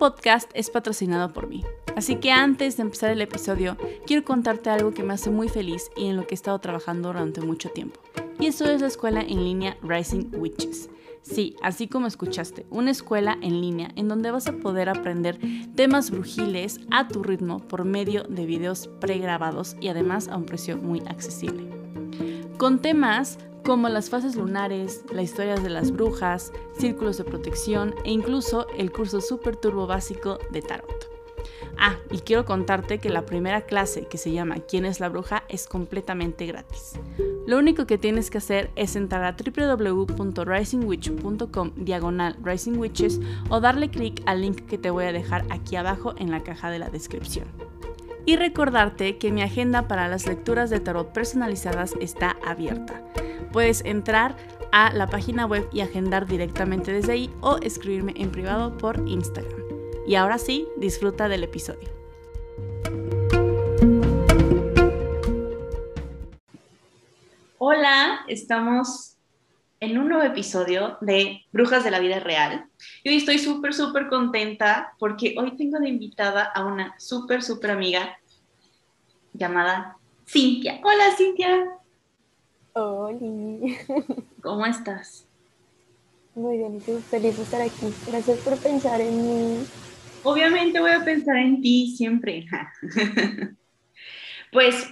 podcast es patrocinado por mí, así que antes de empezar el episodio, quiero contarte algo que me hace muy feliz y en lo que he estado trabajando durante mucho tiempo. Y eso es la escuela en línea Rising Witches. Sí, así como escuchaste, una escuela en línea en donde vas a poder aprender temas brujiles a tu ritmo por medio de videos pregrabados y además a un precio muy accesible. Con temas como las fases lunares, la historia de las brujas, círculos de protección e incluso el curso Super Turbo Básico de Tarot. Ah, y quiero contarte que la primera clase que se llama ¿Quién es la bruja? es completamente gratis. Lo único que tienes que hacer es entrar a www.risingwitch.com diagonal risingwitches o darle clic al link que te voy a dejar aquí abajo en la caja de la descripción. Y recordarte que mi agenda para las lecturas de tarot personalizadas está abierta puedes entrar a la página web y agendar directamente desde ahí o escribirme en privado por Instagram. Y ahora sí, disfruta del episodio. Hola, estamos en un nuevo episodio de Brujas de la Vida Real. Y hoy estoy súper, súper contenta porque hoy tengo de invitada a una súper, súper amiga llamada Cintia. Hola, Cintia. Hola. ¿Cómo estás? Muy bien, y feliz de estar aquí. Gracias por pensar en mí. Obviamente voy a pensar en ti siempre. pues,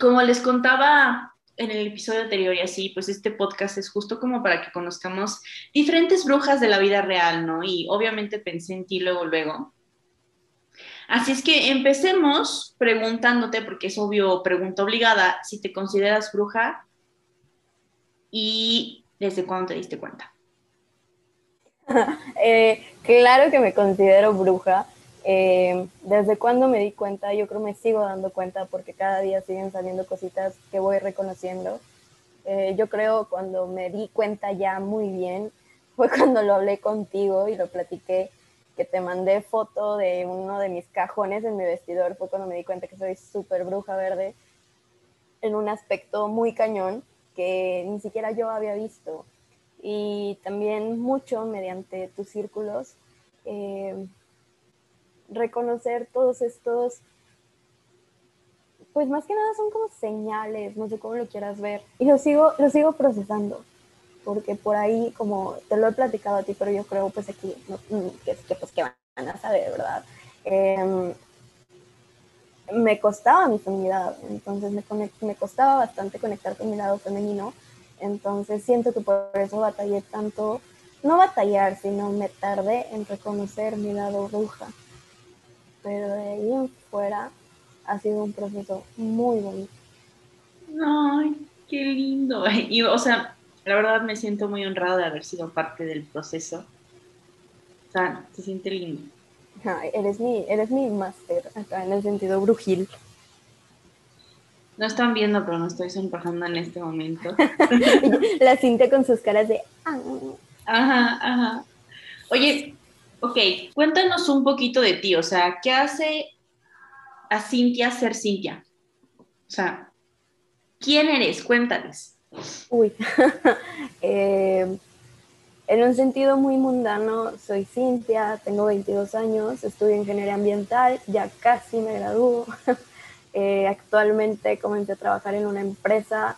como les contaba en el episodio anterior y así, pues este podcast es justo como para que conozcamos diferentes brujas de la vida real, ¿no? Y obviamente pensé en ti luego, luego. Así es que empecemos preguntándote, porque es obvio, pregunta obligada, si te consideras bruja y desde cuándo te diste cuenta. Eh, claro que me considero bruja. Eh, desde cuando me di cuenta, yo creo me sigo dando cuenta porque cada día siguen saliendo cositas que voy reconociendo. Eh, yo creo cuando me di cuenta ya muy bien fue cuando lo hablé contigo y lo platiqué te mandé foto de uno de mis cajones en mi vestidor, fue cuando me di cuenta que soy súper bruja verde en un aspecto muy cañón que ni siquiera yo había visto. Y también mucho mediante tus círculos, eh, reconocer todos estos, pues más que nada son como señales, no sé cómo lo quieras ver. Y lo sigo, lo sigo procesando porque por ahí, como te lo he platicado a ti, pero yo creo pues aquí, mm, que, que pues que van a saber, ¿verdad? Em, me costaba mi feminidad, entonces me, me costaba bastante conectar con mi lado femenino, entonces siento que por eso batallé tanto, no batallar, sino me tardé en reconocer mi lado bruja, pero de ahí en fuera ha sido un proceso muy bonito. Ay, qué lindo. Y, o sea, la verdad me siento muy honrada de haber sido parte del proceso. O sea, se siente lindo. eres mi, eres mi máster acá en el sentido brujil. No están viendo, pero no estoy sonrojando en este momento. La Cintia con sus caras de... Ah". Ajá, ajá. Oye, ok, cuéntanos un poquito de ti, o sea, ¿qué hace a Cintia ser Cintia? O sea, ¿quién eres? Cuéntales. Uy, eh, en un sentido muy mundano, soy Cintia, tengo 22 años, estudio ingeniería ambiental, ya casi me gradúo. Eh, actualmente comencé a trabajar en una empresa,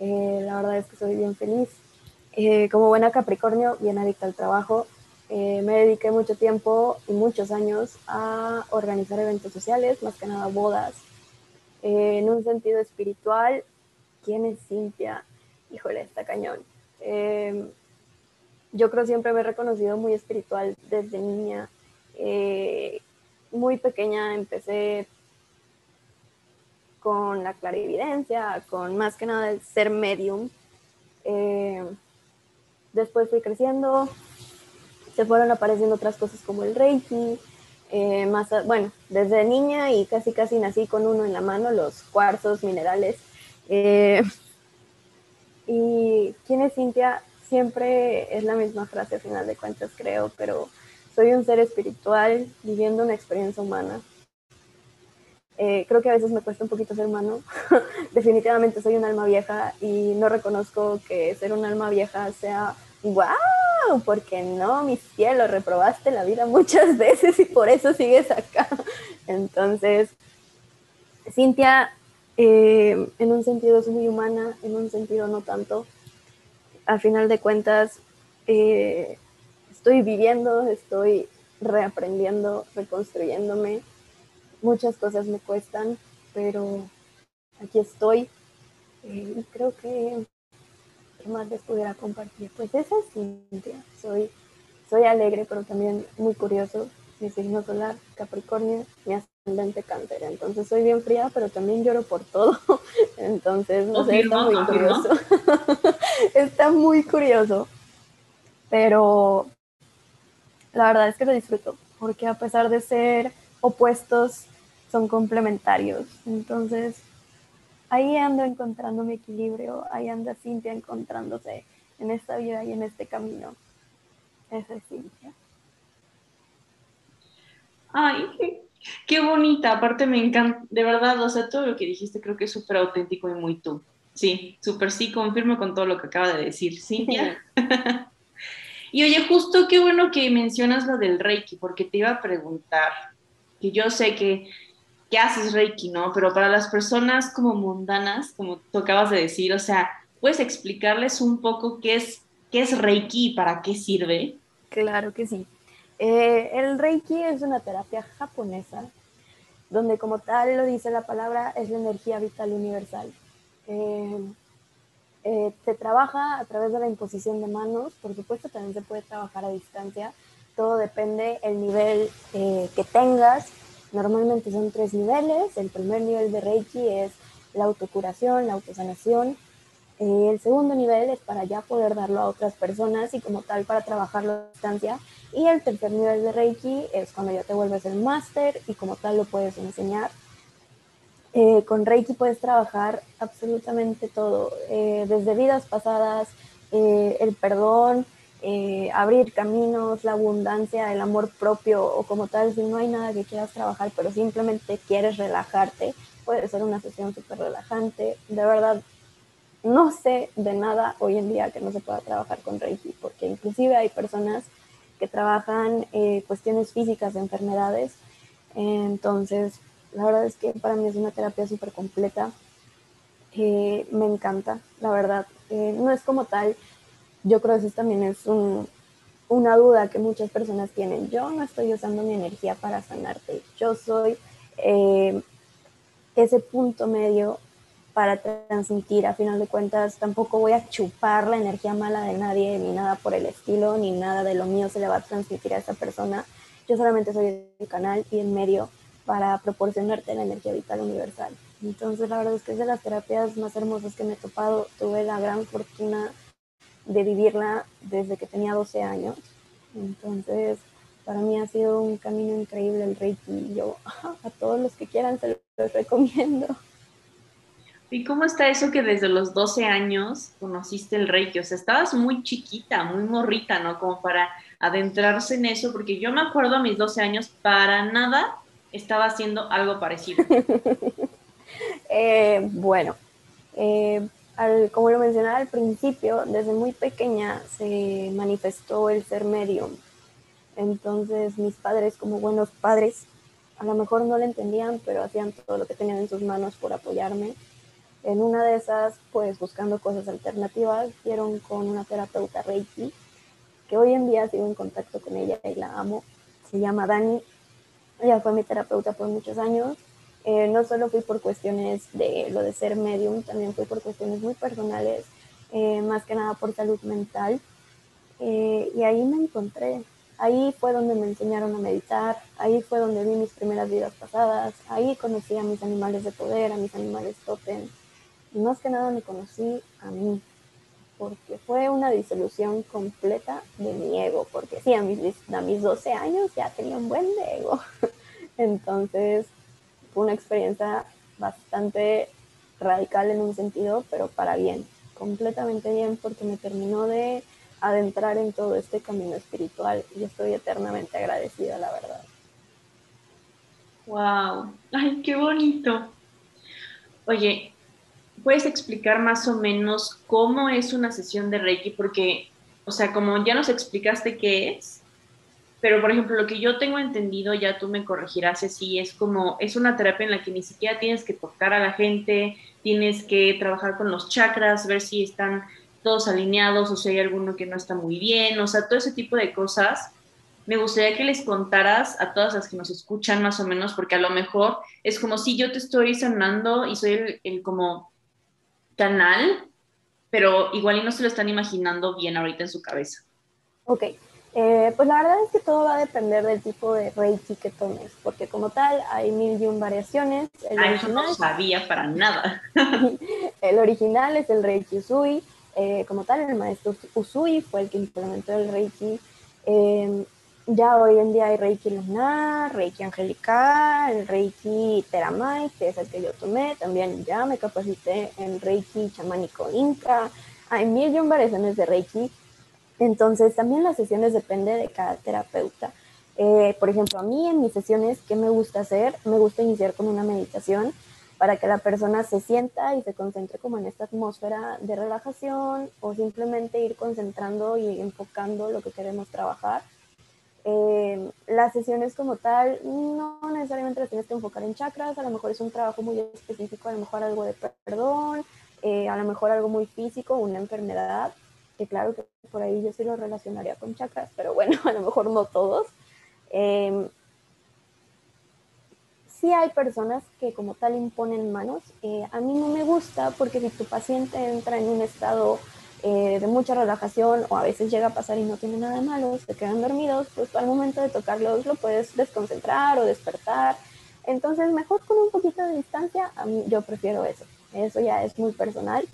eh, la verdad es que soy bien feliz. como buena Capricornio, bien adicta al trabajo, me dediqué mucho tiempo y muchos años a organizar eventos sociales, más que nada bodas. en un sentido espiritual, ¿quién es Cintia? Híjole, está cañón. Em, yo creo siempre me he reconocido muy espiritual desde niña. Eh, muy pequeña empecé con la clarividencia, con más que nada el ser medium. Em, después fui creciendo, se fueron apareciendo otras cosas como el reiki, eh, más, bueno, desde niña y casi casi nací con uno en la mano, los cuarzos minerales. Eh, y quién es Cintia siempre es la misma frase al final de cuentas, creo, pero soy un ser espiritual viviendo una experiencia humana. Eh, creo que a veces me cuesta un poquito ser humano. Definitivamente soy un alma vieja y no reconozco que ser un alma vieja sea wow, porque no, mi cielo, reprobaste la vida muchas veces y por eso sigues acá. Entonces, Cintia, eh, en un sentido es muy humana, en un sentido no tanto. Al final de cuentas, eh, estoy viviendo, estoy reaprendiendo, reconstruyéndome. Muchas cosas me cuestan, pero aquí estoy. Eh, y creo que ¿qué más les pudiera compartir? Pues esa es Cintia. Soy, soy alegre, pero también muy curioso. Mi signo solar, Capricornio, mi ascendente cáncer. Entonces soy bien fría, pero también lloro por todo. Entonces, no sé, está muy curioso. está muy curioso. Pero la verdad es que lo disfruto, porque a pesar de ser opuestos, son complementarios. Entonces, ahí ando encontrando mi equilibrio, ahí anda Cintia encontrándose en esta vida y en este camino. Esa es Cintia. Ay, qué, bonita, aparte me encanta, de verdad, o sea, todo lo que dijiste creo que es súper auténtico y muy tú. Sí, súper sí, confirmo con todo lo que acaba de decir Cintia. y oye, justo qué bueno que mencionas lo del Reiki, porque te iba a preguntar, que yo sé que ¿qué haces Reiki, no? Pero para las personas como mundanas, como tú acabas de decir, o sea, ¿puedes explicarles un poco qué es, qué es Reiki y para qué sirve? Claro que sí. Eh, el Reiki es una terapia japonesa, donde como tal lo dice la palabra, es la energía vital universal. Eh, eh, se trabaja a través de la imposición de manos, por supuesto también se puede trabajar a distancia, todo depende el nivel que tengas Normalmente son tres niveles. El primer nivel de Reiki es la autocuración, la autosanación. Eh, el segundo nivel es para ya poder darlo a otras personas y como tal para trabajarlo a distancia. Y el tercer nivel de Reiki es cuando ya te vuelves el máster y como tal lo puedes enseñar. Eh, con Reiki puedes trabajar absolutamente todo, eh, desde vidas pasadas, el perdón, eh, abrir caminos, la abundancia, el amor propio o como tal, si no hay nada que quieras trabajar, pero simplemente quieres relajarte, puede ser una sesión súper relajante. De verdad, no sé de nada hoy en día que no se pueda trabajar con Reiki, porque inclusive hay personas que trabajan eh, cuestiones físicas de enfermedades. entonces, la verdad es que para mí es una terapia súper completa. Eh, me encanta, la verdad. no es como tal yo creo que eso también es una duda que muchas personas tienen. Yo no estoy usando mi energía para sanarte. Yo soy eh, ese punto medio para transmitir. A final de cuentas, tampoco voy a chupar la energía mala de nadie, ni nada por el estilo, ni nada de lo mío se le va a transmitir a esa persona. Yo solamente soy el canal y el medio para proporcionarte la energía vital universal. Entonces, la verdad es que es de las terapias más hermosas que me he topado. Tuve la gran fortuna de vivirla desde que tenía 12 años. Entonces, para mí ha sido un camino increíble el Reiki yo a todos los que quieran se los recomiendo. ¿Y cómo está eso que desde los 12 años conociste el Reiki? O sea, estabas muy chiquita, muy morrita, ¿no? Como para adentrarse en eso, porque yo me acuerdo a mis 12 años, para nada estaba haciendo algo parecido. Eh, bueno, eh, como lo mencionaba al principio, desde muy pequeña se manifestó el ser medium. Entonces mis padres, como buenos padres, a lo mejor no lo entendían, pero hacían todo lo que tenían en sus manos por apoyarme. En una de esas, pues buscando cosas alternativas, dieron con una terapeuta Reiki, que hoy en día sigo en contacto con ella y la amo. Se llama Dani. Ella fue mi terapeuta por muchos años eh, no solo fui por cuestiones de lo de ser medium, también fui por cuestiones muy personales, eh, más que nada por salud mental. Eh, y ahí me encontré. Ahí fue donde me enseñaron a meditar, ahí fue donde vi mis primeras vidas pasadas, ahí conocí a mis animales de poder, a mis animales totem. Y más que nada me conocí a mí, porque fue una disolución completa de mi ego, porque sí, a mis, a mis 12 años ya tenía un buen ego. Entonces, fue una experiencia bastante radical en un sentido, pero para bien, completamente bien, porque me terminó de adentrar en todo este camino espiritual y estoy eternamente agradecida, la verdad. ¡Wow! ¡Ay, qué bonito! Oye, ¿puedes explicar más o menos cómo es una sesión de Reiki? Porque o sea, como ya nos explicaste qué es, pero por ejemplo, lo que yo tengo entendido, ya tú me corregirás si es como, es una terapia en la que ni siquiera tienes que tocar a la gente, tienes que trabajar con los chakras, ver si están todos alineados o si hay alguno que no está muy bien, o sea, todo ese tipo de cosas. Me gustaría que les contaras a todas las que nos escuchan más o menos, porque a lo mejor es como si yo te estoy sanando y soy el, el como canal, pero igual y no se lo están imaginando bien ahorita en su cabeza. Ok, eh, pues la verdad es que todo va a depender del tipo de Reiki que tomes, porque como tal hay mil y un variaciones. El ah, eso no sabía para nada. el original es el Reiki Usui. Eh, como tal, el maestro Usui fue el que implementó el Reiki. Eh, ya hoy en día hay Reiki lunar, Reiki angelical, el Reiki Teramai, que es el que yo tomé. También ya me capacité en Reiki chamánico Inca. Hay mil y un variaciones de Reiki entonces, también las sesiones depende de cada terapeuta. Eh, por ejemplo, a mí en mis sesiones, ¿qué me gusta hacer? Me gusta iniciar con una meditación para que la persona se sienta y se concentre como en esta atmósfera de relajación o simplemente ir concentrando y enfocando lo que queremos trabajar. Eh, las sesiones como tal, no necesariamente las tienes que enfocar en chakras, a lo mejor es un trabajo muy específico, a lo mejor algo de perdón, eh, a lo mejor algo muy físico, una enfermedad, que claro que por ahí yo sí lo relacionaría con chakras, pero bueno, a lo mejor no todos. Eh, sí hay personas que como tal imponen manos. Eh, a mí no me gusta porque si tu paciente entra en un estado eh, de mucha relajación o a veces llega a pasar y no tiene nada de malo, se quedan dormidos, pues al momento de tocarlos lo puedes desconcentrar o despertar. Entonces, mejor con un poquito de distancia, a mí yo prefiero eso. Eso ya es muy personal.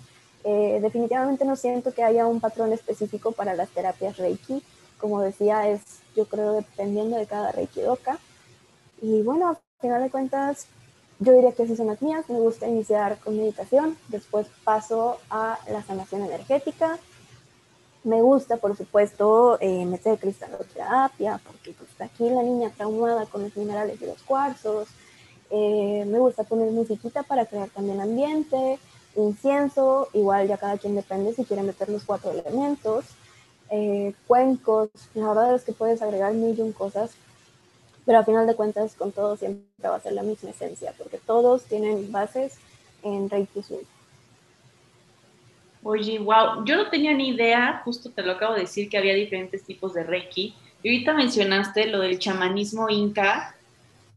Eh, definitivamente no siento que haya un patrón específico para las terapias Reiki. Como decía, es yo creo dependiendo de cada Reiki Doka. Y bueno, a final de cuentas, yo diría que esas son las mías. Me gusta iniciar con meditación, después paso a la sanación energética. Me gusta, por supuesto, eh, meter cristaloterapia, porque pues, aquí la niña traumada con los minerales y los cuarzos. Eh, me gusta poner musiquita para crear también ambiente incienso, igual ya cada quien depende si quiere meter los cuatro elementos, eh, cuencos, la verdad es que puedes agregar mil y un cosas, pero a final de cuentas con todo siempre va a ser la misma esencia, porque todos tienen bases en Reiki Sur. Oye, wow, yo no tenía ni idea, justo te lo acabo de decir, que había diferentes tipos de Reiki. Y ahorita mencionaste lo del chamanismo inca,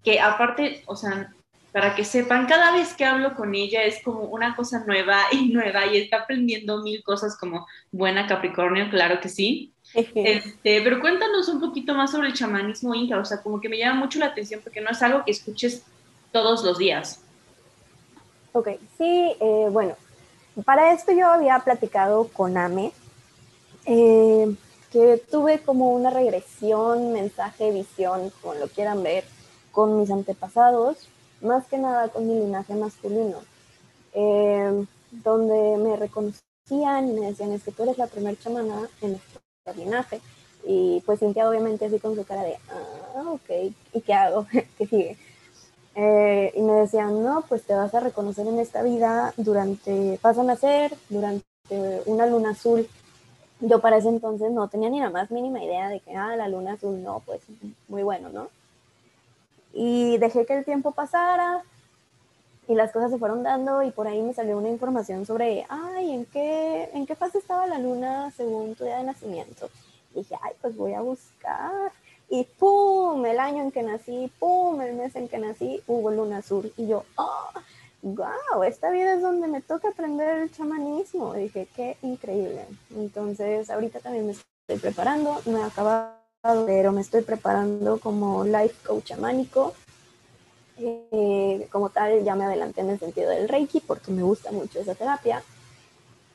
que aparte, o sea, para que sepan, cada vez que hablo con ella es como una cosa nueva y nueva y está aprendiendo mil cosas como buena Capricornio, claro que sí. Este, pero cuéntanos un poquito más sobre el chamanismo inca, o sea, como que me llama mucho la atención porque no es algo que escuches todos los días. Ok, sí, eh, bueno, para esto yo había platicado con Ame, eh, que tuve como una regresión, mensaje, visión, como lo quieran ver, con mis antepasados, más que nada con mi linaje masculino, eh, donde me reconocían y me decían, es que tú eres la primer chamana en nuestro linaje. Y pues Cintia obviamente así con su cara de, ah, ok, ¿y qué hago? ¿Qué sigue? Eh, y me decían, no, pues te vas a reconocer en esta vida durante, vas a nacer durante una luna azul. Yo para ese entonces no tenía ni la más mínima idea de que, ah, la luna azul, no, pues muy bueno, ¿no? Y dejé que el tiempo pasara y las cosas se fueron dando y por ahí me salió una información sobre, ay, ¿en qué, en qué fase estaba la luna según tu día de nacimiento? Dije, ay, pues voy a buscar. Y ¡pum! El año en que nací, ¡pum! El mes en que nací, hubo luna azul. Y yo, ¡oh! ¡Wow! Esta vida es donde me toca aprender el chamanismo. Dije, qué increíble. Entonces, ahorita también me estoy preparando, no he acabado pero me estoy preparando como life coach chamánico. Eh, como tal, ya me adelanté en el sentido del Reiki porque me gusta mucho esa terapia.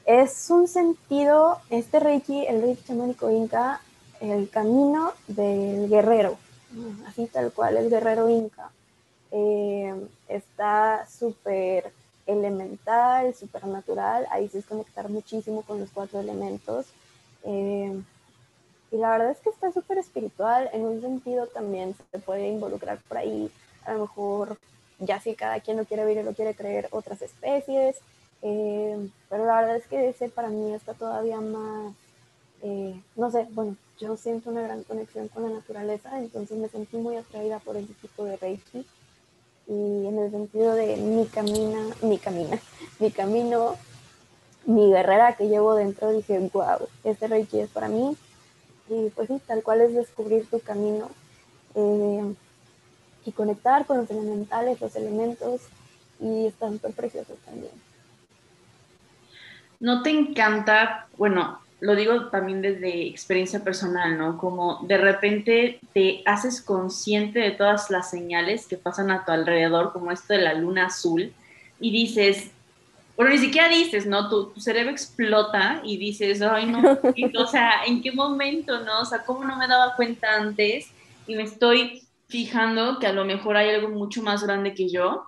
Es un sentido, este Reiki, el Reiki chamánico inca, el camino del guerrero, así tal cual, el guerrero inca. Eh, está súper elemental, súper natural, ahí sí es conectar muchísimo con los cuatro elementos. Eh, y la verdad es que está súper espiritual, en un sentido también se puede involucrar por ahí, a lo mejor ya si cada quien lo quiere ver y lo quiere creer, otras especies, eh, pero la verdad es que ese para mí está todavía más eh, no sé, bueno, yo siento una gran conexión con la naturaleza, entonces me sentí muy atraída por ese tipo de Reiki. Y en el sentido de mi camina, mi camina, mi camino, mi guerrera que llevo dentro, dije, wow, este Reiki es para mí. Y pues sí, tal cual es descubrir tu camino eh, y conectar con los elementales, los elementos, y están súper preciosos también. ¿No te encanta, bueno, lo digo también desde experiencia personal, ¿no? Como de repente te haces consciente de todas las señales que pasan a tu alrededor, como esto de la luna azul, y dices, bueno, ni siquiera dices, ¿no? Tu, cerebro explota y dices, ay, no, o sea, ¿en qué momento, no? O sea, ¿cómo no me daba cuenta antes? Y me estoy fijando que a lo mejor hay algo mucho más grande que yo,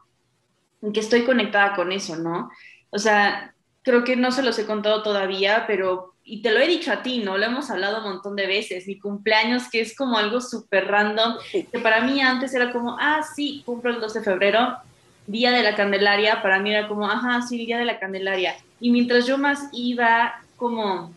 y que estoy conectada con eso, ¿no? O sea, creo que no se los he contado todavía, pero y te lo he dicho a ti, ¿no? Lo hemos hablado un montón de veces, mi cumpleaños, que es como algo súper random, que para mí antes era como, ah, sí, cumplo el 2 de febrero, Día de la Candelaria, para mí era como, ajá, sí, Día de la Candelaria. Y mientras yo más iba como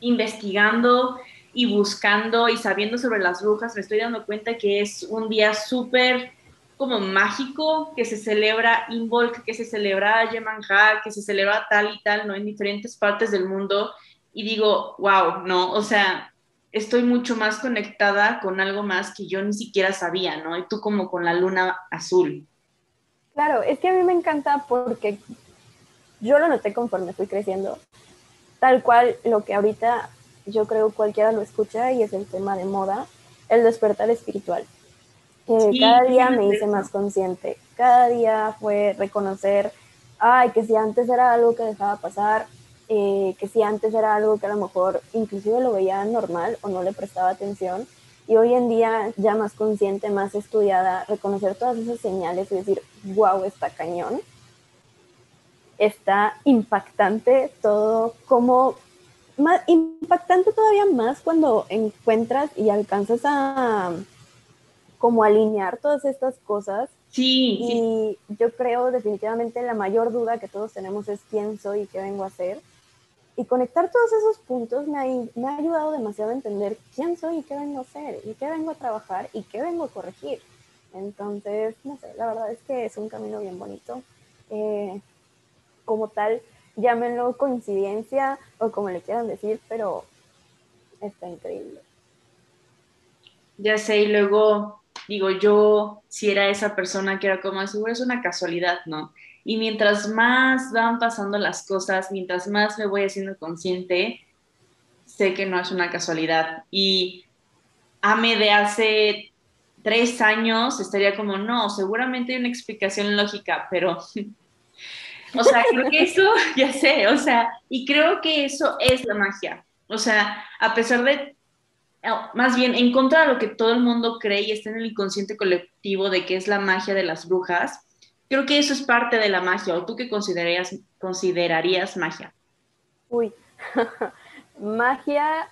investigando y buscando y sabiendo sobre las brujas, me estoy dando cuenta que es un día súper como mágico que se celebra Involk, que se celebra Yemanjá, que se celebra tal y tal, ¿no? En diferentes partes del mundo y digo, wow, no, o sea, estoy mucho más conectada con algo más que yo ni siquiera sabía, ¿no? Y tú como con la luna azul. Claro, es que a mí me encanta porque yo lo noté conforme fui creciendo, tal cual lo que ahorita yo creo cualquiera lo escucha y es el tema de moda, el despertar espiritual. cada día me hice más consciente, cada día fue reconocer, ay, que si antes era algo que dejaba pasar, eh, que si antes era algo que a lo mejor inclusive lo veía normal o no le prestaba atención, y hoy en día ya más consciente, más estudiada, reconocer todas esas señales y decir, wow, está cañón, está impactante todo, como más, impactante todavía más cuando encuentras y alcanzas a como alinear todas estas cosas. Sí. Y yo creo definitivamente la mayor duda que todos tenemos es quién soy y qué vengo a hacer. Y conectar todos esos puntos me ha, me ha ayudado demasiado a entender quién soy y qué vengo a hacer, y qué vengo a trabajar y qué vengo a corregir. Entonces, no sé, la verdad es que es un camino bien bonito. Eh, como tal, llámenlo coincidencia o como le quieran decir, pero está increíble. Ya sé, y luego digo, yo si era esa persona que era como, seguro es una casualidad, ¿no? Y mientras más van pasando las cosas, mientras más me voy haciendo consciente, sé que no es una casualidad. Y Ame de hace tres años estaría como, no, seguramente hay una explicación lógica, pero, o sea, creo que eso, ya sé, o sea, y creo que eso es la magia. O sea, a pesar de, más bien, en contra de lo que todo el mundo cree y está en el inconsciente colectivo de que es la magia de las brujas, Creo que eso es parte de la magia, o tú qué considerarías, considerarías magia. Uy, magia,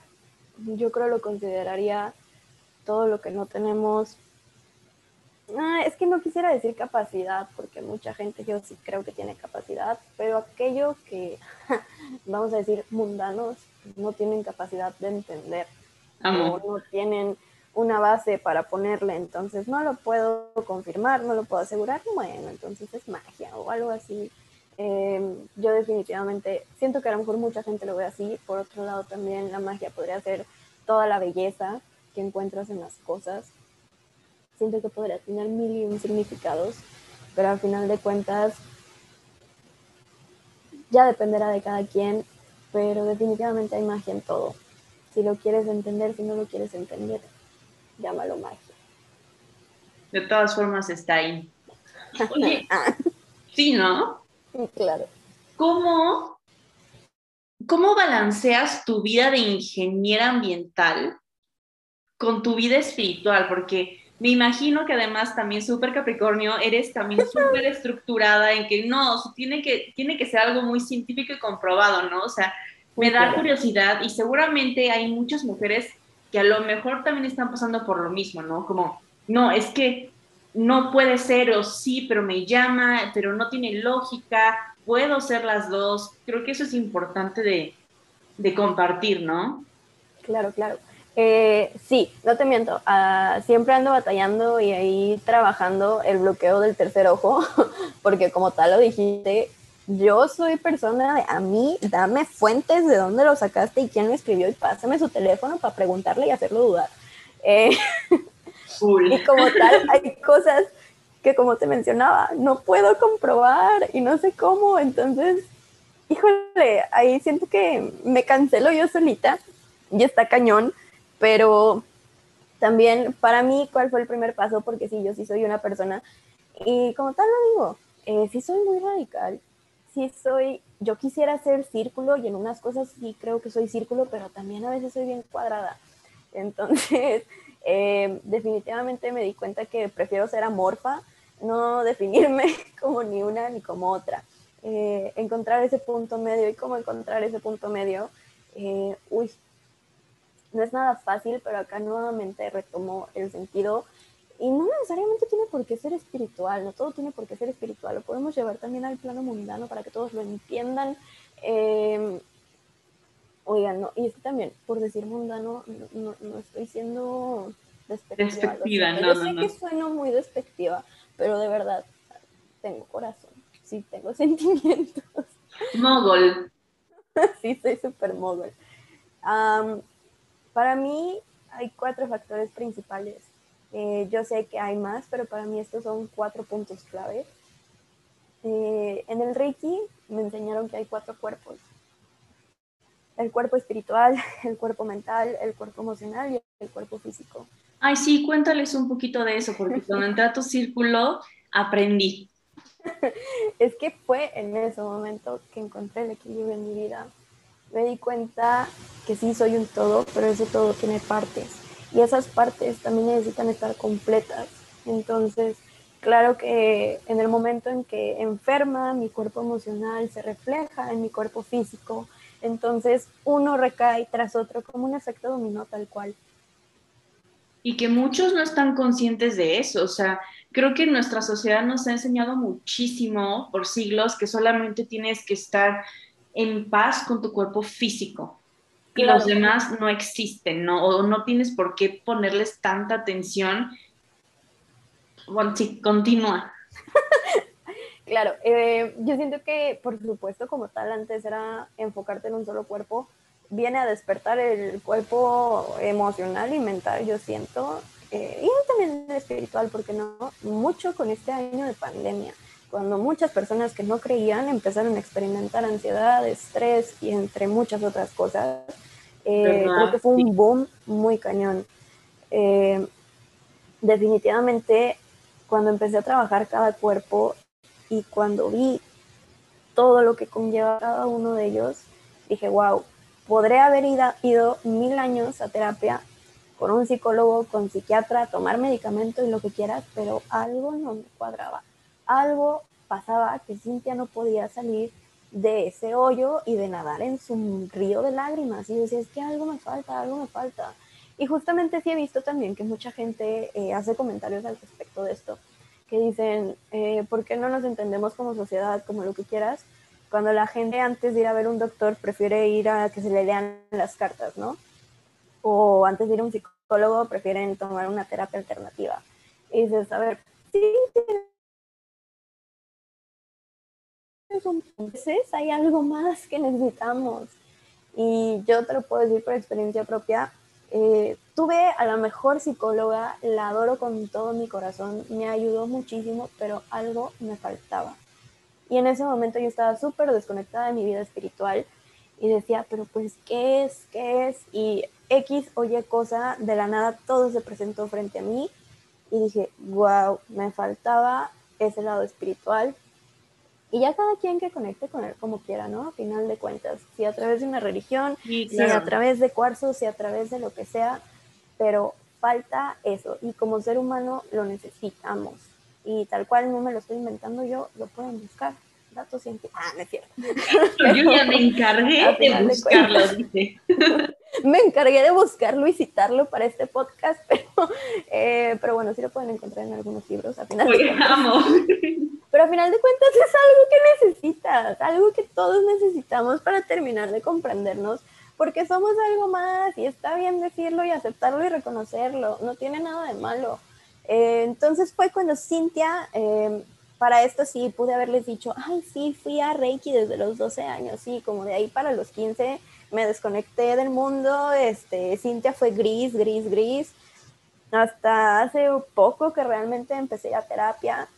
yo creo lo consideraría todo lo que no tenemos. Ah, es que no quisiera decir capacidad, porque mucha gente yo sí creo que tiene capacidad, pero aquello que, vamos a decir, mundanos, no tienen capacidad de entender, o no tienen una base para ponerle, entonces no lo puedo confirmar, no lo puedo asegurar, bueno, entonces es magia o algo así. Em, yo definitivamente siento que a lo mejor mucha gente lo ve así, por otro lado también la magia podría ser toda la belleza que encuentras en las cosas. Siento que podría tener mil y un significados, pero al final de cuentas ya dependerá de cada quien, pero definitivamente hay magia en todo. Si lo quieres entender, si no lo quieres entender, llámalo magia. De todas formas está ahí. Oye, sí, ¿no? Claro. ¿Cómo, ¿Cómo balanceas tu vida de ingeniera ambiental con tu vida espiritual? Porque me imagino que además también súper Capricornio, eres también súper estructurada en que no, tiene que, tiene que ser algo muy científico y comprobado, ¿no? O sea, me da curiosidad y seguramente hay muchas mujeres que a lo mejor también están pasando por lo mismo, ¿no? Como, no, es que no puede ser o sí, pero me llama, pero no tiene lógica, puedo ser las dos. Creo que eso es importante de, de compartir, ¿no? Claro, claro. Eh, sí, no te miento, ah, siempre ando batallando y ahí trabajando el bloqueo del tercer ojo, porque como tal lo dijiste, yo soy persona de a mí, dame fuentes de dónde lo sacaste y quién lo escribió y pásame su teléfono para preguntarle y hacerlo dudar. Eh, y como tal, hay cosas que como te mencionaba, no puedo comprobar y no sé cómo, entonces, híjole, ahí siento que me cancelo yo solita y está cañón pero también para mí, ¿cuál fue el primer paso? Porque sí, yo sí soy una persona, y como tal lo digo, eh, sí soy muy radical, sí soy, yo quisiera ser círculo y en unas cosas sí creo que soy círculo, pero también a veces soy bien cuadrada. Entonces, eh, definitivamente me di cuenta que prefiero ser amorfa, no definirme como ni una ni como otra. Eh, encontrar ese punto medio y cómo encontrar ese punto medio, uy, no es nada fácil, pero acá nuevamente retomo el sentido y no necesariamente tiene por qué ser espiritual, no todo tiene por qué ser espiritual, lo podemos llevar también al plano mundano para que todos lo entiendan. Eh, oigan, no, y es que también, por decir mundano, no, estoy siendo despectiva. despectiva no, yo sé que sueno muy despectiva, pero de verdad, tengo corazón, sí, tengo sentimientos. Mogol. sí, soy súper mogol. Para mí hay cuatro factores principales. Eh, yo sé que hay más, pero para mí estos son cuatro puntos clave. Eh, en el Reiki me enseñaron que hay cuatro cuerpos. El cuerpo espiritual, el cuerpo mental, el cuerpo emocional y el cuerpo físico. Ay, sí, cuéntales un poquito de eso, porque cuando entré a tu círculo aprendí. es que fue en ese momento que encontré el equilibrio en mi vida me di cuenta que sí soy un todo, pero ese todo tiene partes. Y esas partes también necesitan estar completas. Entonces, claro que en el momento en que enferma, mi cuerpo emocional se refleja en mi cuerpo físico. Entonces, uno recae tras otro como un efecto dominó tal cual. Y que muchos no están conscientes de eso. O sea, creo que nuestra sociedad nos ha enseñado muchísimo por siglos que solamente tienes que estar en paz con tu cuerpo físico. Y los demás no existen, ¿no? O no tienes por qué ponerles tanta atención. Bueno, sí, continúa. claro, eh, yo siento que, por supuesto, como tal, antes era enfocarte en un solo cuerpo, viene a despertar el cuerpo emocional y mental, yo siento, eh, y también espiritual, porque no, mucho con este año de pandemia cuando muchas personas que no creían empezaron a experimentar ansiedad, estrés y entre muchas otras cosas. Eh, creo que fue un boom muy cañón. Eh, definitivamente, cuando empecé a trabajar cada cuerpo y cuando vi todo lo que conlleva cada uno de ellos, dije, wow, podré haber ido, mil años a terapia con un psicólogo, con psiquiatra, tomar medicamento y lo que quieras, pero algo no me cuadraba algo pasaba que Cintia no podía salir de ese hoyo y de nadar en su río de lágrimas. Y decía, es que algo me falta, algo me falta. Y justamente sí he visto también que mucha gente eh, hace comentarios al respecto de esto, que dicen, eh, ¿por qué no nos entendemos como sociedad, como lo que quieras? Cuando la gente antes de ir a ver un doctor prefiere ir a que se le lean las cartas, ¿no? O antes de ir a un psicólogo prefieren tomar una terapia alternativa. Y dices, a ver, sí, veces hay algo más que necesitamos. Y yo te lo puedo decir por experiencia propia. Eh, tuve a la mejor psicóloga, la adoro con todo mi corazón, me ayudó muchísimo, pero algo me faltaba. Y en ese momento yo estaba súper desconectada de mi vida espiritual y decía, pero pues, ¿qué es? ¿Qué es? Y X o Y cosa, de la nada todo se presentó frente a mí y dije, wow, me faltaba ese lado espiritual, y ya cada quien que conecte con él como quiera, ¿no? A final de cuentas, si a través de una religión, si a través de cuarzo, si a través de lo que sea, pero falta eso y como ser humano lo necesitamos. Y tal cual no me lo estoy inventando yo, lo pueden buscar. Datos científicos. Ah, no es cierto. yo ya me encargué de buscarlo, dice. me encargué de buscarlo y citarlo para este podcast, pero, eh, pero bueno, sí lo pueden encontrar en algunos libros. A final pero a final de cuentas es algo que necesitas, algo que todos necesitamos para terminar de comprendernos, porque somos algo más y está bien decirlo y aceptarlo y reconocerlo, no tiene nada de malo. Eh, entonces fue cuando Cintia, eh, para esto sí pude haberles dicho, ay, sí, fui a Reiki desde los 12 años, sí, como de ahí para los 15 me desconecté del mundo, este, Cintia fue gris, gris, gris, hasta hace poco que realmente empecé a terapia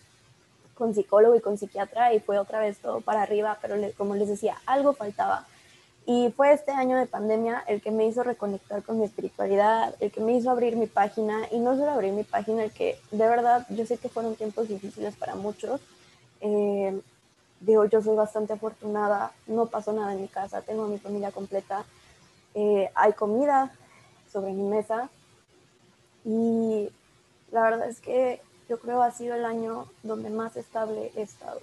con psicólogo y con psiquiatra y fue otra vez todo para arriba, pero como les decía, algo faltaba. Y fue este año de pandemia el que me hizo reconectar con mi espiritualidad, el que me hizo abrir mi página, y no solo abrir mi página, el que de verdad yo sé que fueron tiempos difíciles para muchos. Eh, digo, yo soy bastante afortunada, no pasó nada en mi casa, tengo a mi familia completa, eh, hay comida sobre mi mesa, y la verdad es que yo creo ha sido el año donde más estable he estado,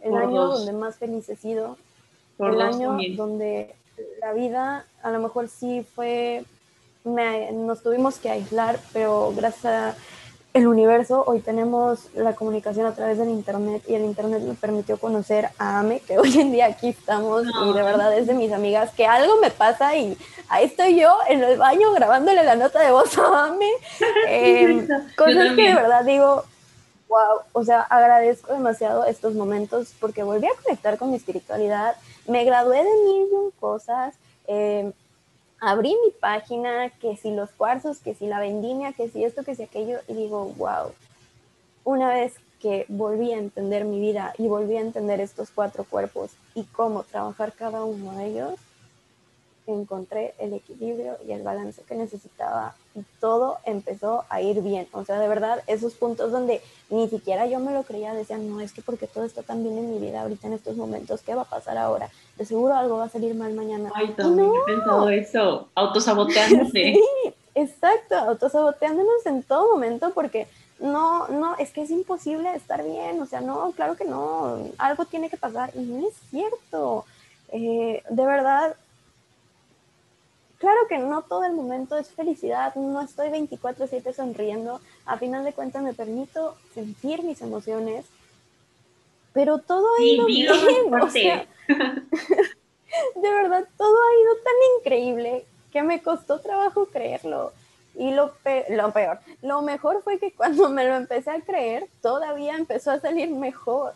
el año donde más feliz he sido, el año donde la vida a lo mejor sí fue, nos tuvimos que aislar, pero gracias al universo hoy tenemos la comunicación a través del internet y el internet me permitió conocer a Ame, que hoy en día aquí estamos y de verdad es de mis amigas que algo me pasa y ahí estoy yo en el baño grabándole la nota de voz a Ame. Eh, cosas que de verdad digo, wow, o sea, agradezco demasiado estos momentos porque volví a conectar con mi espiritualidad, me gradué de mil cosas, eh, abrí mi página, que si los cuarzos, que si la vendimia, que si esto, que si aquello, y digo, wow, una vez que volví a entender mi vida y volví a entender estos cuatro cuerpos y cómo trabajar cada uno de ellos, encontré el equilibrio y el balance que necesitaba y todo empezó a ir bien. O sea, de verdad, esos puntos donde ni siquiera yo me lo creía, decían, no, es que porque todo está tan bien en mi vida ahorita en estos momentos, ¿qué va a pasar ahora? De seguro algo va a salir mal mañana. Ay, también he pensado eso, autosaboteándose. sí, exacto, autosaboteándonos en todo momento porque no, no, es que es imposible estar bien, o sea, no, claro que no, algo tiene que pasar y no es cierto. Eh, de verdad, Claro que no todo el momento es felicidad, no estoy 24/7 sonriendo, a final de cuentas me permito sentir mis emociones, pero todo ha ido bien, de verdad, todo ha ido tan increíble que me costó trabajo creerlo. Y lo, lo peor, lo mejor fue que cuando me lo empecé a creer, todavía empezó a salir mejor.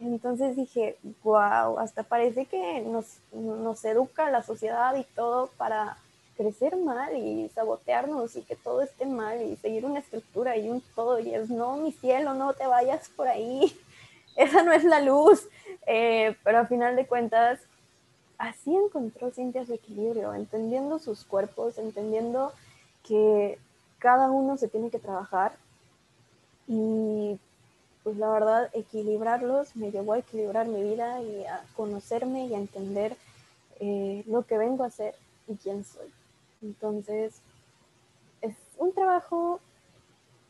Entonces dije, wow, hasta parece que nos, nos educa la sociedad y todo para crecer mal y sabotearnos y que todo esté mal y seguir una estructura y un todo y es, no, mi cielo, no te vayas por ahí, esa no es la luz. Eh, pero a final de cuentas, así encontró Cintia su equilibrio, entendiendo sus cuerpos, entendiendo que cada uno se tiene que trabajar y pues la verdad, equilibrarlos me llevó a equilibrar mi vida y a conocerme y a entender eh, lo que vengo a hacer y quién soy. Entonces, es un trabajo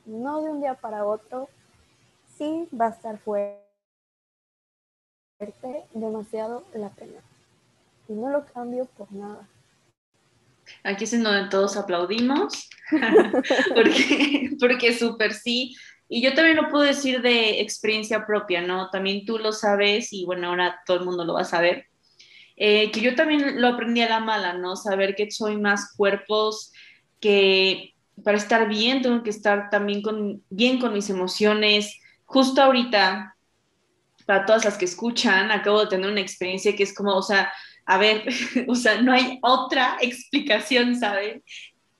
no de un día para otro, sí va a estar fuerte, demasiado la pena. Y no lo cambio por nada. Aquí es en donde todos aplaudimos, porque, porque súper sí, y yo también lo puedo decir de experiencia propia, ¿no? También tú lo sabes y bueno, ahora todo el mundo lo va a saber. Eh, que yo también lo aprendí a la mala, ¿no? Saber que soy más cuerpos, que para estar bien tengo que estar también con, bien con mis emociones. Justo ahorita, para todas las que escuchan, acabo de tener una experiencia que es como, o sea, a ver, o sea, no hay otra explicación, ¿saben?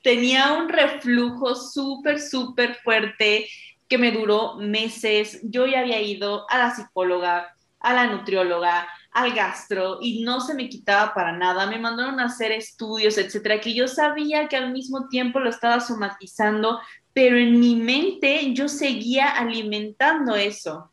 Tenía un reflujo súper, súper fuerte que me duró meses. Yo ya había ido a la psicóloga, a la nutrióloga, al gastro y no se me quitaba para nada. Me mandaron a hacer estudios, etcétera, que yo sabía que al mismo tiempo lo estaba somatizando, pero en mi mente yo seguía alimentando eso.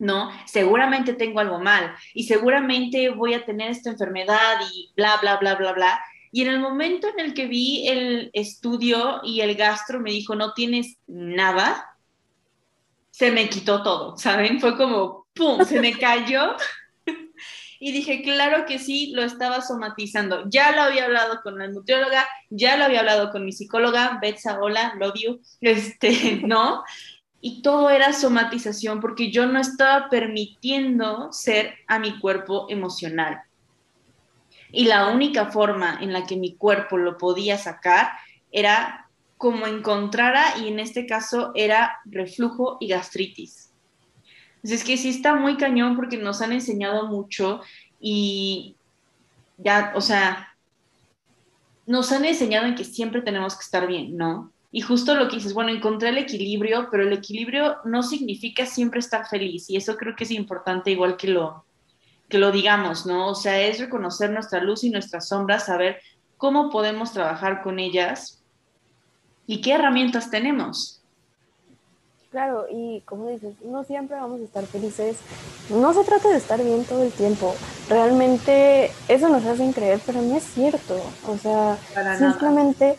¿no? Seguramente tengo algo mal y seguramente voy a tener esta enfermedad y bla, bla, bla, bla, bla. Y en el momento en el que vi el estudio y el gastro me dijo, no tienes nada, se me quitó todo, ¿saben? Fue como, ¡pum!, se me cayó. y dije, claro que sí, lo estaba somatizando. Ya lo había hablado con la nutrióloga, ya lo había hablado con mi psicóloga, Betsa, hola, love you, este, ¿no? Y todo era somatización porque yo no estaba permitiendo ser a mi cuerpo emocional. Y la única forma en la que mi cuerpo lo podía sacar era como encontrara, y en este caso era reflujo y gastritis. Entonces es que sí está muy cañón porque nos han enseñado mucho y ya, o sea, nos han enseñado en que siempre tenemos que estar bien, ¿no? Y justo lo que dices, bueno, encontré el equilibrio, pero el equilibrio no significa siempre estar feliz y eso creo que es importante igual que lo, que lo digamos, ¿no? O sea, es reconocer nuestra luz y nuestras sombras, saber cómo podemos trabajar con ellas y qué herramientas tenemos. Claro, y como dices, no siempre vamos a estar felices. No se trata de estar bien todo el tiempo. Realmente eso nos hacen creer, pero no es cierto. O sea, simplemente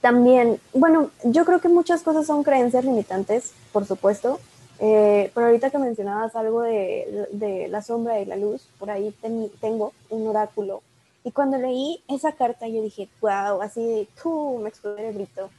también, bueno, yo creo que muchas cosas son creencias limitantes, por supuesto. Eh, pero ahorita que mencionabas algo de, la sombra y la luz, por ahí tengo un oráculo. Y cuando leí esa carta, yo dije, wow, así, tú, me explotó el grito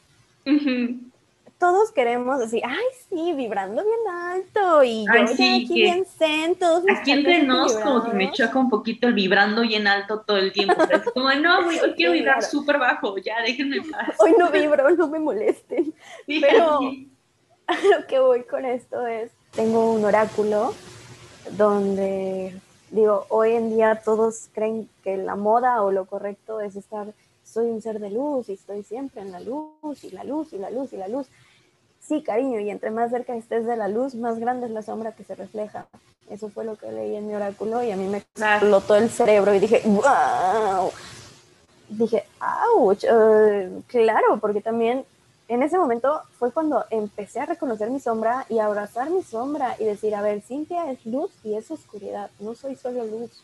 todos queremos decir, ay, sí, vibrando bien alto y yo aquí bien zen, todos Aquí entre nos como que me choca un poquito el vibrando bien alto todo el tiempo. es como, no, hoy quiero vibrar súper bajo, ya, déjenme paz. Hoy no vibro, no me molesten. Pero lo que voy con esto es, tengo un oráculo donde, digo, hoy en día todos creen que la moda o lo correcto es estar soy un ser de luz y estoy siempre en la luz y la luz y la luz y la luz. Sí, cariño, y entre más cerca estés de la luz, más grande es la sombra que se refleja. Eso fue lo que leí en mi oráculo y a mí me explotó el cerebro y dije, wow. Dije, ouch, uh, claro, porque también en ese momento fue cuando empecé a reconocer mi sombra y abrazar mi sombra y decir, a ver, Cintia es luz y es oscuridad, no soy solo luz.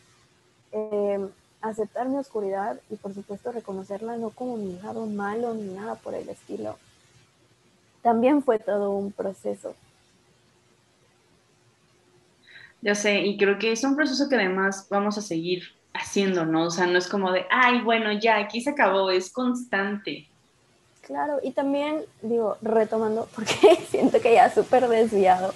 Em, aceptar mi oscuridad y por supuesto reconocerla no como mi lado malo ni nada por el estilo también fue todo un proceso. Ya sé, y creo que es un proceso que además vamos a seguir haciendo, ¿no? O sea, no es como de, ay, bueno, ya, aquí se acabó, es constante. Claro, y también, digo, retomando, porque siento que ya súper desviado,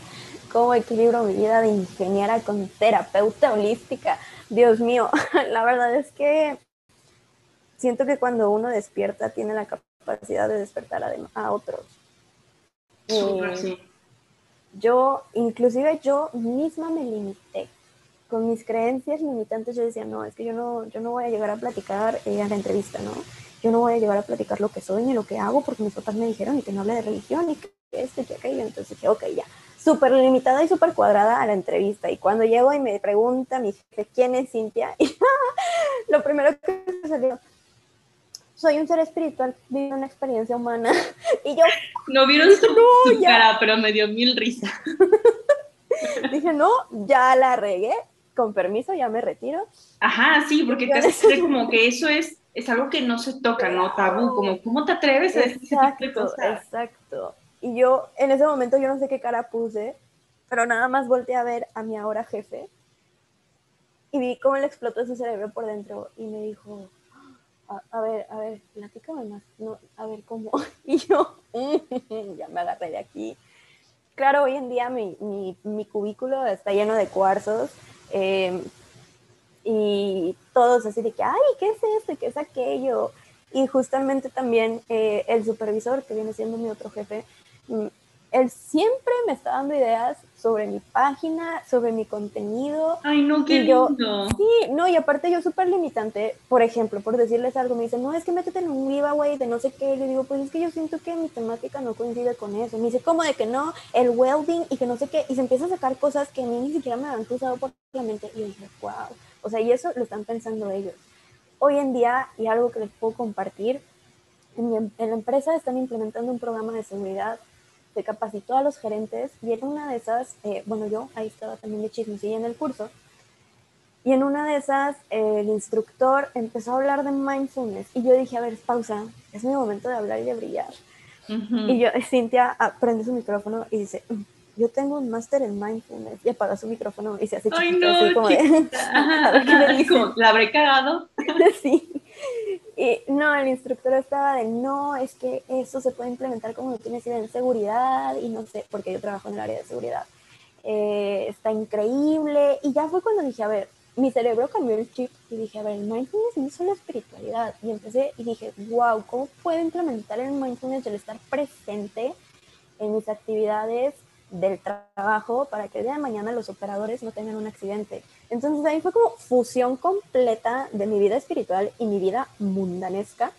cómo equilibro mi vida de ingeniera con terapeuta holística. Dios mío, la verdad es que siento que cuando uno despierta tiene la capacidad de despertar a, a otros. Eh, yo, inclusive yo misma me limité. Con mis creencias limitantes yo decía, no, es que yo no, yo no voy a llegar a platicar eh, a la entrevista, ¿no? Yo no voy a llegar a platicar lo que soy ni lo que hago porque mis papás me dijeron y que no hable de religión y que esto y que aquello. Entonces dije, ok, ya. Súper limitada y súper cuadrada a la entrevista. Y cuando llego y me pregunta mi jefe, ¿quién es Cintia? Y lo primero que salió, soy un ser espiritual, vivo una experiencia humana. Y yo... No vieron su, cara, pero me dio mil risas. Dije, no, ya la regué, con permiso, ya me retiro. Ajá, sí, porque te hace como que eso es, es algo que no se toca, ¿no? Tabú, como, ¿cómo te atreves a decir ese tipo de cosas? Exacto. Y yo, en ese momento, yo no sé qué cara puse, pero nada más volteé a ver a mi ahora jefe y vi cómo le explotó su cerebro por dentro y me dijo, a, ver, a ver, platícame más, no, a ver cómo. Y yo, ya me agarré de aquí. Claro, hoy en día mi, mi, mi cubículo está lleno de cuarzos em, y todos así de que, ay, ¿qué es esto? ¿Qué es aquello? Y justamente también eh, el supervisor, que viene siendo mi otro jefe, mm, él siempre me está dando ideas sobre mi página, sobre mi contenido. Ay, no, qué lindo. Sí, no, y aparte yo súper limitante, por ejemplo, por decirles algo, me dicen, no, es que métete en un giveaway de no sé qué, y le digo, pues es que yo siento que mi temática no coincide con eso. Me dice, ¿cómo de que no? El welding y que no sé qué, y se empieza a sacar cosas que a mí ni siquiera me han cruzado por la mente, y yo dije, wow, o sea, y eso lo están pensando ellos. Hoy en día, y algo que les puedo compartir, en, em, en la empresa están implementando un programa de seguridad se capacitó a los gerentes y en una de esas, eh, bueno, yo ahí estaba también de chismosilla en el curso, y en una de esas el instructor empezó a hablar de mindfulness y yo dije, a ver, pausa, es mi momento de hablar y de brillar. Y yo, Cintia prende su micrófono y dice, mm, yo tengo un máster en mindfulness y apaga su micrófono y se hace Ay, no, así como, de, ¿la habré cagado? sí. Y no, el instructor estaba de, no, es que eso se puede implementar como no tienes en seguridad y no sé, porque yo trabajo en el área de seguridad. Eh, está increíble. Y ya fue cuando dije, a ver, mi cerebro cambió el chip y dije, a ver, el mindfulness no es solo espiritualidad. Y empecé y dije, wow, ¿cómo puedo implementar el mindfulness, el estar presente en mis actividades del trabajo para que el día de mañana los operadores no tengan un accidente? Entonces ahí fue como fusión completa de mi vida espiritual y mi vida mundanesca.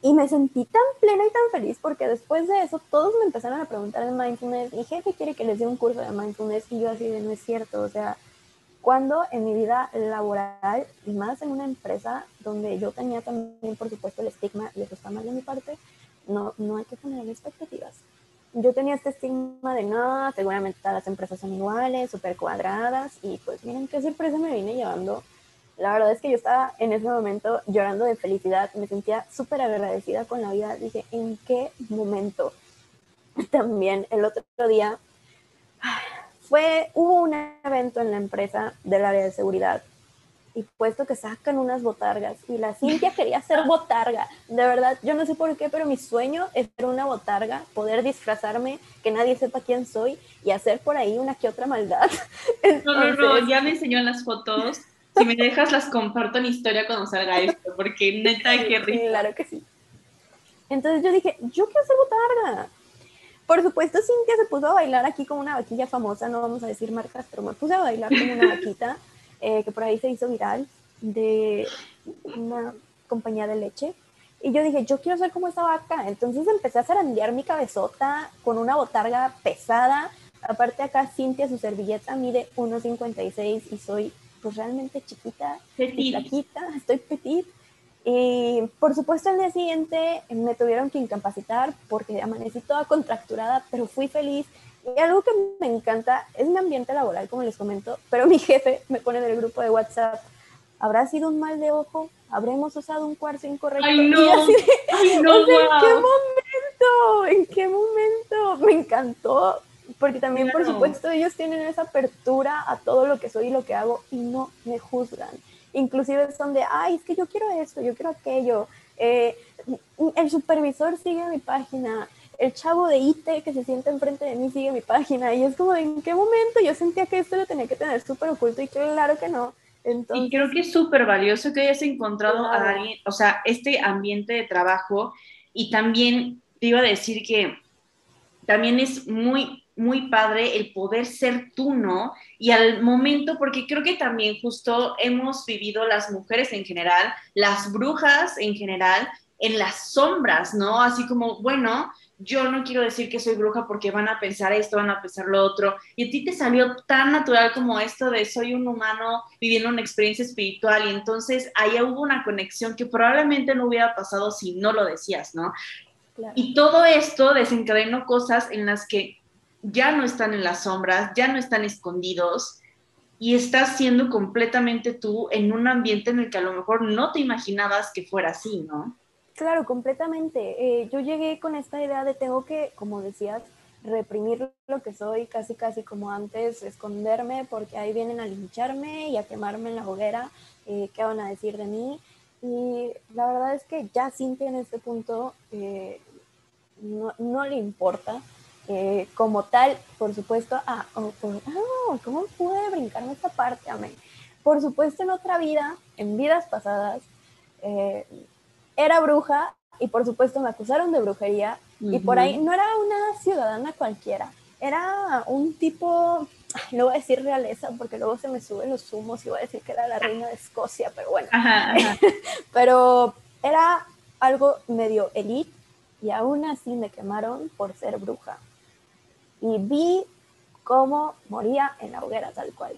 Y me sentí tan plena y tan feliz porque después de eso todos me empezaron a preguntar de mindfulness. Mi jefe quiere que les dé un curso de mindfulness y yo así de no es cierto. O sea, cuando en mi vida laboral y más en una empresa donde yo tenía también, por supuesto, el estigma, y eso está mal de mi parte, no, no hay que poner expectativas. Yo tenía este estigma de no, seguramente todas las empresas son iguales, súper cuadradas, y pues miren qué sorpresa me vine llevando. La verdad es que yo estaba en ese momento llorando de felicidad, me sentía súper agradecida con la vida. Dije, ¿en qué momento? También el otro día fue, hubo un evento en la empresa del área de seguridad y puesto que sacan unas botargas y la Cintia quería ser botarga. De verdad, yo no sé por qué, pero mi sueño es ser una botarga, poder disfrazarme, que nadie sepa quién soy y hacer por ahí una que otra maldad. no, no, no, ya me enseñó en las fotos. Si me dejas, las comparto en historia cuando salga esto, porque neta, qué rico. Claro que sí. Entonces yo dije, yo quiero ser botarga. Por supuesto, Cintia se puso a bailar aquí como una vaquilla famosa, no vamos a decir marcas, pero me puse a bailar como una vaquita, eh, que por ahí se hizo viral, de una compañía de leche. Y yo dije, yo quiero ser como esa vaca. Entonces empecé a zarandear mi cabezota con una botarga pesada. Aparte acá Cintia, su servilleta, mide 1,56 y soy pues realmente chiquita, flaquita, estoy petit. Y por supuesto, al día siguiente me tuvieron que incapacitar porque amanecí toda contracturada, pero fui feliz. Y algo que me encanta es mi ambiente laboral, como les comento, pero mi jefe me pone en el grupo de WhatsApp, ¿habrá sido un mal de ojo? ¿Habremos usado un cuarzo incorrecto? ¡Ay, no! Ay, no ¿En qué momento? ¿En qué momento? Me encantó, porque también, por supuesto, ellos tienen esa apertura a todo lo que soy y lo que hago y no me juzgan inclusive son de, ay, es que yo quiero esto, yo quiero aquello. Eh, el supervisor sigue mi página, el chavo de IT que se siente enfrente de mí sigue mi página. Y es como, ¿en qué momento yo sentía que esto lo tenía que tener súper oculto? Y claro que no. Entonces, y creo que es súper valioso que hayas encontrado a alguien, o sea, este ambiente de trabajo. Y también te iba a decir que también es muy muy padre el poder ser tú, ¿no? Y al momento, porque creo que también justo hemos vivido las mujeres en general, las brujas en general, en las sombras, ¿no? Así como, bueno, yo no quiero decir que soy bruja porque van a pensar esto, van a pensar lo otro. Y a ti te salió tan natural como esto de soy un humano viviendo una experiencia espiritual y entonces ahí hubo una conexión que probablemente no hubiera pasado si no lo decías, ¿no? Y todo esto desencadenó cosas en las que ya no están en las sombras, ya no están escondidos y estás siendo completamente tú en un ambiente en el que a lo mejor no te imaginabas que fuera así, ¿no? Claro, completamente. Eh, yo llegué con esta idea de tengo que, como decías, reprimir lo que soy, casi casi como antes, esconderme porque ahí vienen a lincharme y a quemarme en la hoguera, eh, qué van a decir de mí. Y la verdad es que ya Cintia en este punto eh, no, no, le importa, como tal, por supuesto, ah, oh, ah, ¿cómo pude brincarme esta parte? Amén. Por supuesto, en otra vida, en vidas pasadas, era bruja y por supuesto me acusaron de brujería. Y por ahí no era una ciudadana cualquiera, era un tipo, no voy a decir realeza porque luego se me suben los humos y voy a decir que era la reina de Escocia, pero bueno, pero era algo medio elite y aún así me quemaron por ser bruja. Y vi cómo moría en la hoguera tal cual.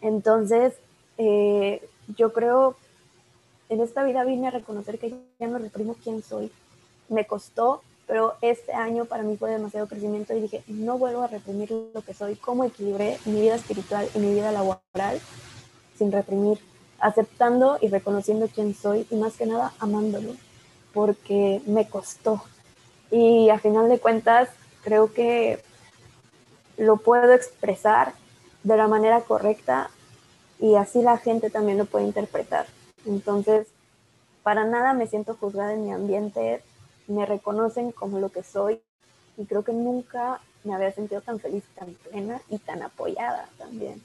Entonces, eh, yo creo, en esta vida vine a reconocer que ya no reprimo quién soy. Me costó, pero este año para mí fue demasiado crecimiento y dije, no vuelvo a reprimir lo que soy, cómo equilibré mi vida espiritual y mi vida laboral sin reprimir, aceptando y reconociendo quién soy y más que nada amándolo, porque me costó. Y a final de cuentas, creo que lo puedo expresar de la manera correcta y así la gente también lo puede interpretar. Entonces, para nada me siento juzgada en mi ambiente, me reconocen como lo que soy y creo que nunca me había sentido tan feliz, tan plena y tan apoyada también.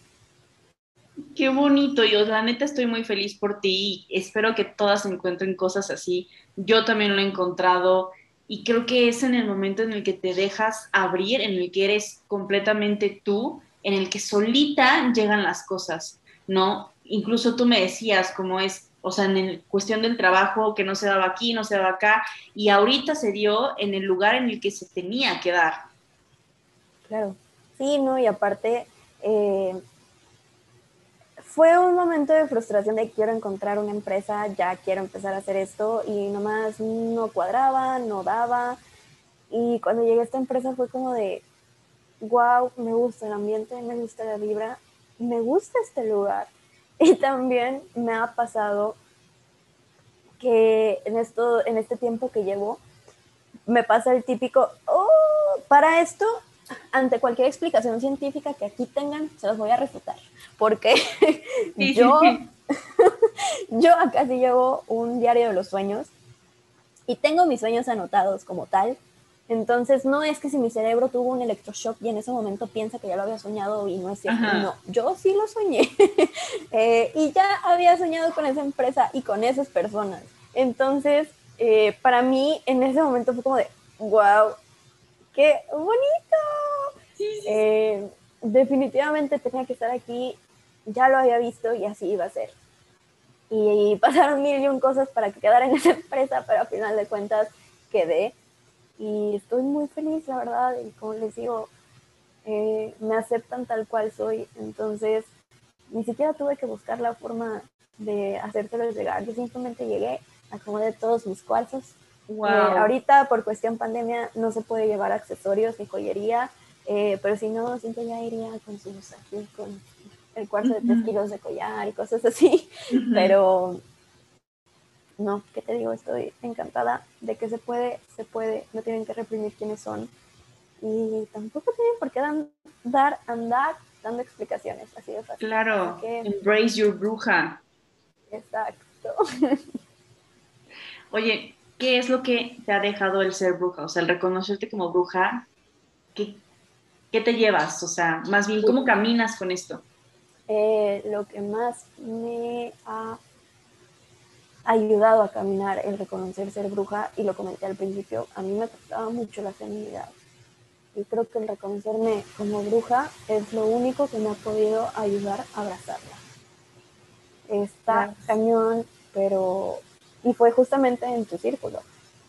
Qué bonito, yo la neta estoy muy feliz por ti y espero que todas encuentren cosas así. Yo también lo he encontrado y creo que es en el momento en el que te dejas abrir, en el que eres completamente tú, en el que solita llegan las cosas, ¿no? Incluso tú me decías cómo es, o sea, en cuestión del trabajo que no se daba aquí, no se daba acá, y ahorita se dio en el lugar en el que se tenía que dar. Claro, sí, no, y aparte... Eh fue un momento de frustración de quiero encontrar una empresa, ya quiero empezar a hacer esto y nomás no cuadraba, no daba. Y cuando llegué a esta empresa fue como de, wow, me gusta el ambiente, me gusta la vibra, me gusta este lugar. Y también me ha pasado que en, esto, en este tiempo que llevo, me pasa el típico, oh, para esto, ante cualquier explicación científica que aquí tengan, se los voy a refutar porque yo, yo acá sí llevo un diario de los sueños y tengo mis sueños anotados como tal. Entonces, no es que si mi cerebro tuvo un electroshock y en ese momento piensa que ya lo había soñado y no es cierto. No, yo sí lo soñé. Eh, y ya había soñado con esa empresa y con esas personas. Entonces, eh, para mí, en ese momento fue como de, wow, qué bonito. Eh, definitivamente tenía que estar aquí ya lo había visto y así iba a ser. Y, pasaron mil y un cosas para que quedara en esa empresa, pero al final de cuentas quedé. Y estoy muy feliz, la verdad, y como les digo, eh, me aceptan tal cual soy, entonces ni siquiera tuve que buscar la forma de hacértelo llegar, yo simplemente llegué, acomodé todos mis cuarzos. Wow. Eh, ahorita por cuestión pandemia no se puede llevar accesorios ni joyería, eh, pero si no, siempre ya iría con sus aquí, con el cuarzo de tres kilos de collar y cosas así, pero no, ¿qué te digo? Estoy encantada de que se puede, se puede, no tienen que reprimir quiénes son y tampoco tienen por qué dar, andar dando explicaciones, así de fácil. Claro, embrace your bruja. Exacto. Oye, ¿qué es lo que te ha dejado el ser bruja? O sea, el reconocerte como bruja, ¿qué, qué te llevas? O sea, más bien, ¿cómo caminas con esto? Eh, lo que más me ha ayudado a caminar el reconocer ser bruja, y lo comenté al principio, a mí me costaba mucho la feminidad. Y creo que el reconocerme como bruja es lo único que me ha podido ayudar a abrazarla. Está cañón, pero... Y fue justamente en tu círculo,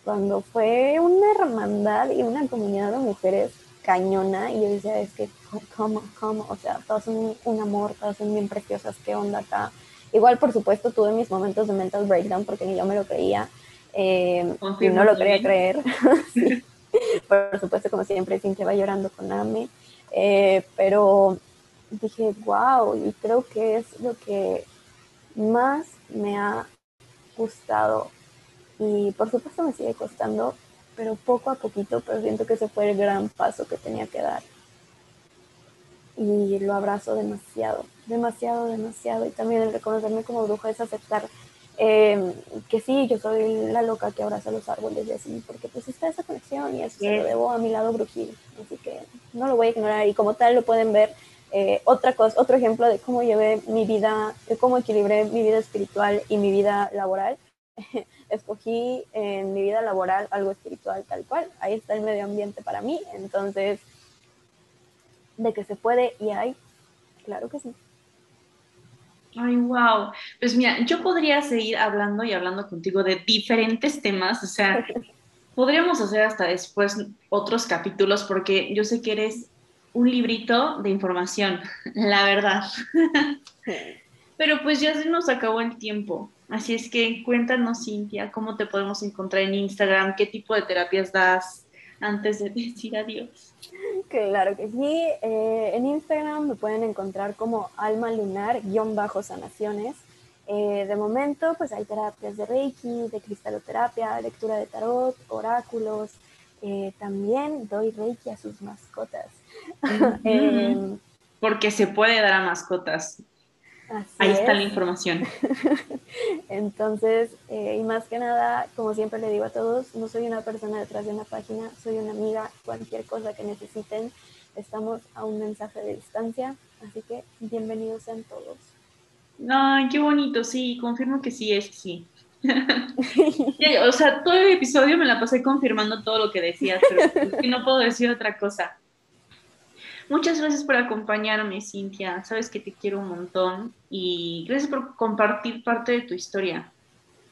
cuando fue una hermandad y una comunidad de mujeres cañona y yo decía, es que, ¿cómo, cómo? O sea, todas son un amor, todas son bien preciosas, ¿qué onda acá? Igual, por supuesto, tuve mis momentos de mental breakdown porque ni yo me lo creía eh, y no lo quería creer. Por supuesto, como siempre, que va llorando con Ame. Eh, pero dije, wow, y creo que es lo que más me ha gustado y por supuesto me sigue costando pero poco a poquito, pero siento que ese fue el gran paso que tenía que dar. Y lo abrazo demasiado, demasiado, demasiado. Y también el reconocerme como bruja es aceptar em, que sí, yo soy la loca que abraza los árboles y así, porque pues está esa conexión y eso se lo debo a mi lado brujil. Así que no lo voy a ignorar y como tal lo pueden ver. Eh, otra cosa, otro ejemplo de cómo llevé mi vida, de cómo equilibré mi vida espiritual y mi vida laboral escogí en mi vida laboral algo espiritual tal cual. Ahí está el medio ambiente para mí. Entonces, de que se puede y hay, claro que sí. Ay, wow. Pues mira, yo podría seguir hablando y hablando contigo de diferentes temas, o sea, podríamos hacer hasta después otros capítulos porque yo sé que eres un librito de información, la verdad. Pero pues ya se nos acabó el tiempo. Así es que cuéntanos, Cintia, cómo te podemos encontrar en Instagram, qué tipo de terapias das antes de decir adiós. Claro que sí. Eh, en Instagram me pueden encontrar como alma lunar-sanaciones. Eh, de momento, pues hay terapias de Reiki, de cristaloterapia, lectura de tarot, oráculos. Eh, también doy Reiki a sus mascotas. Porque se puede dar a mascotas. Ahí está la información. Entonces, eh, y más que nada, como siempre le digo a todos, no soy una persona detrás de una página, soy una amiga, cualquier cosa que necesiten, estamos a un mensaje de distancia, así que bienvenidos sean todos. Ay, qué bonito, sí, confirmo que sí es, sí. o sea, todo el episodio me la pasé confirmando todo lo que decías, pero es que no puedo decir otra cosa. Muchas gracias por acompañarme, Cintia. Sabes que te quiero un montón y gracias por compartir parte de tu historia.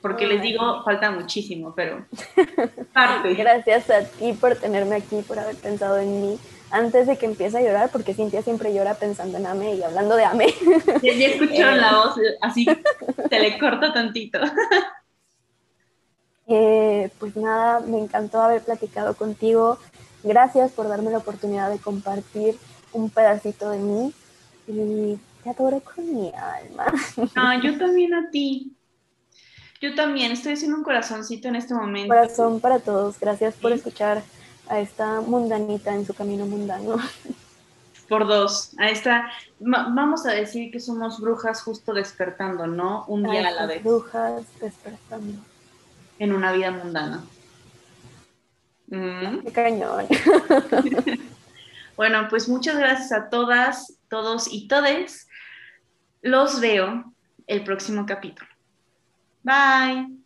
Porque les digo, falta muchísimo, pero parte. Gracias a ti por tenerme aquí, por haber pensado en mí antes de que empiece a llorar, porque Cintia siempre llora pensando en Ame y hablando de Ame. Ya, escucharon la voz, así se le corta tantito. Eh, pues nada, me encantó haber platicado contigo. Gracias por darme la oportunidad de compartir un pedacito de mí y te adoro con mi alma. Ah, yo también a ti. Yo también estoy haciendo un corazoncito en este momento. Corazón para todos. Gracias por escuchar a esta mundanita en su camino mundano. Por dos. A esta, vamos a decir que somos brujas justo despertando, ¿no? Un día a, la vez. Brujas despertando. En una vida mundana. Mm. Qué cañón. bueno, pues muchas gracias a todas, todos y todes. Los veo el próximo capítulo. Bye.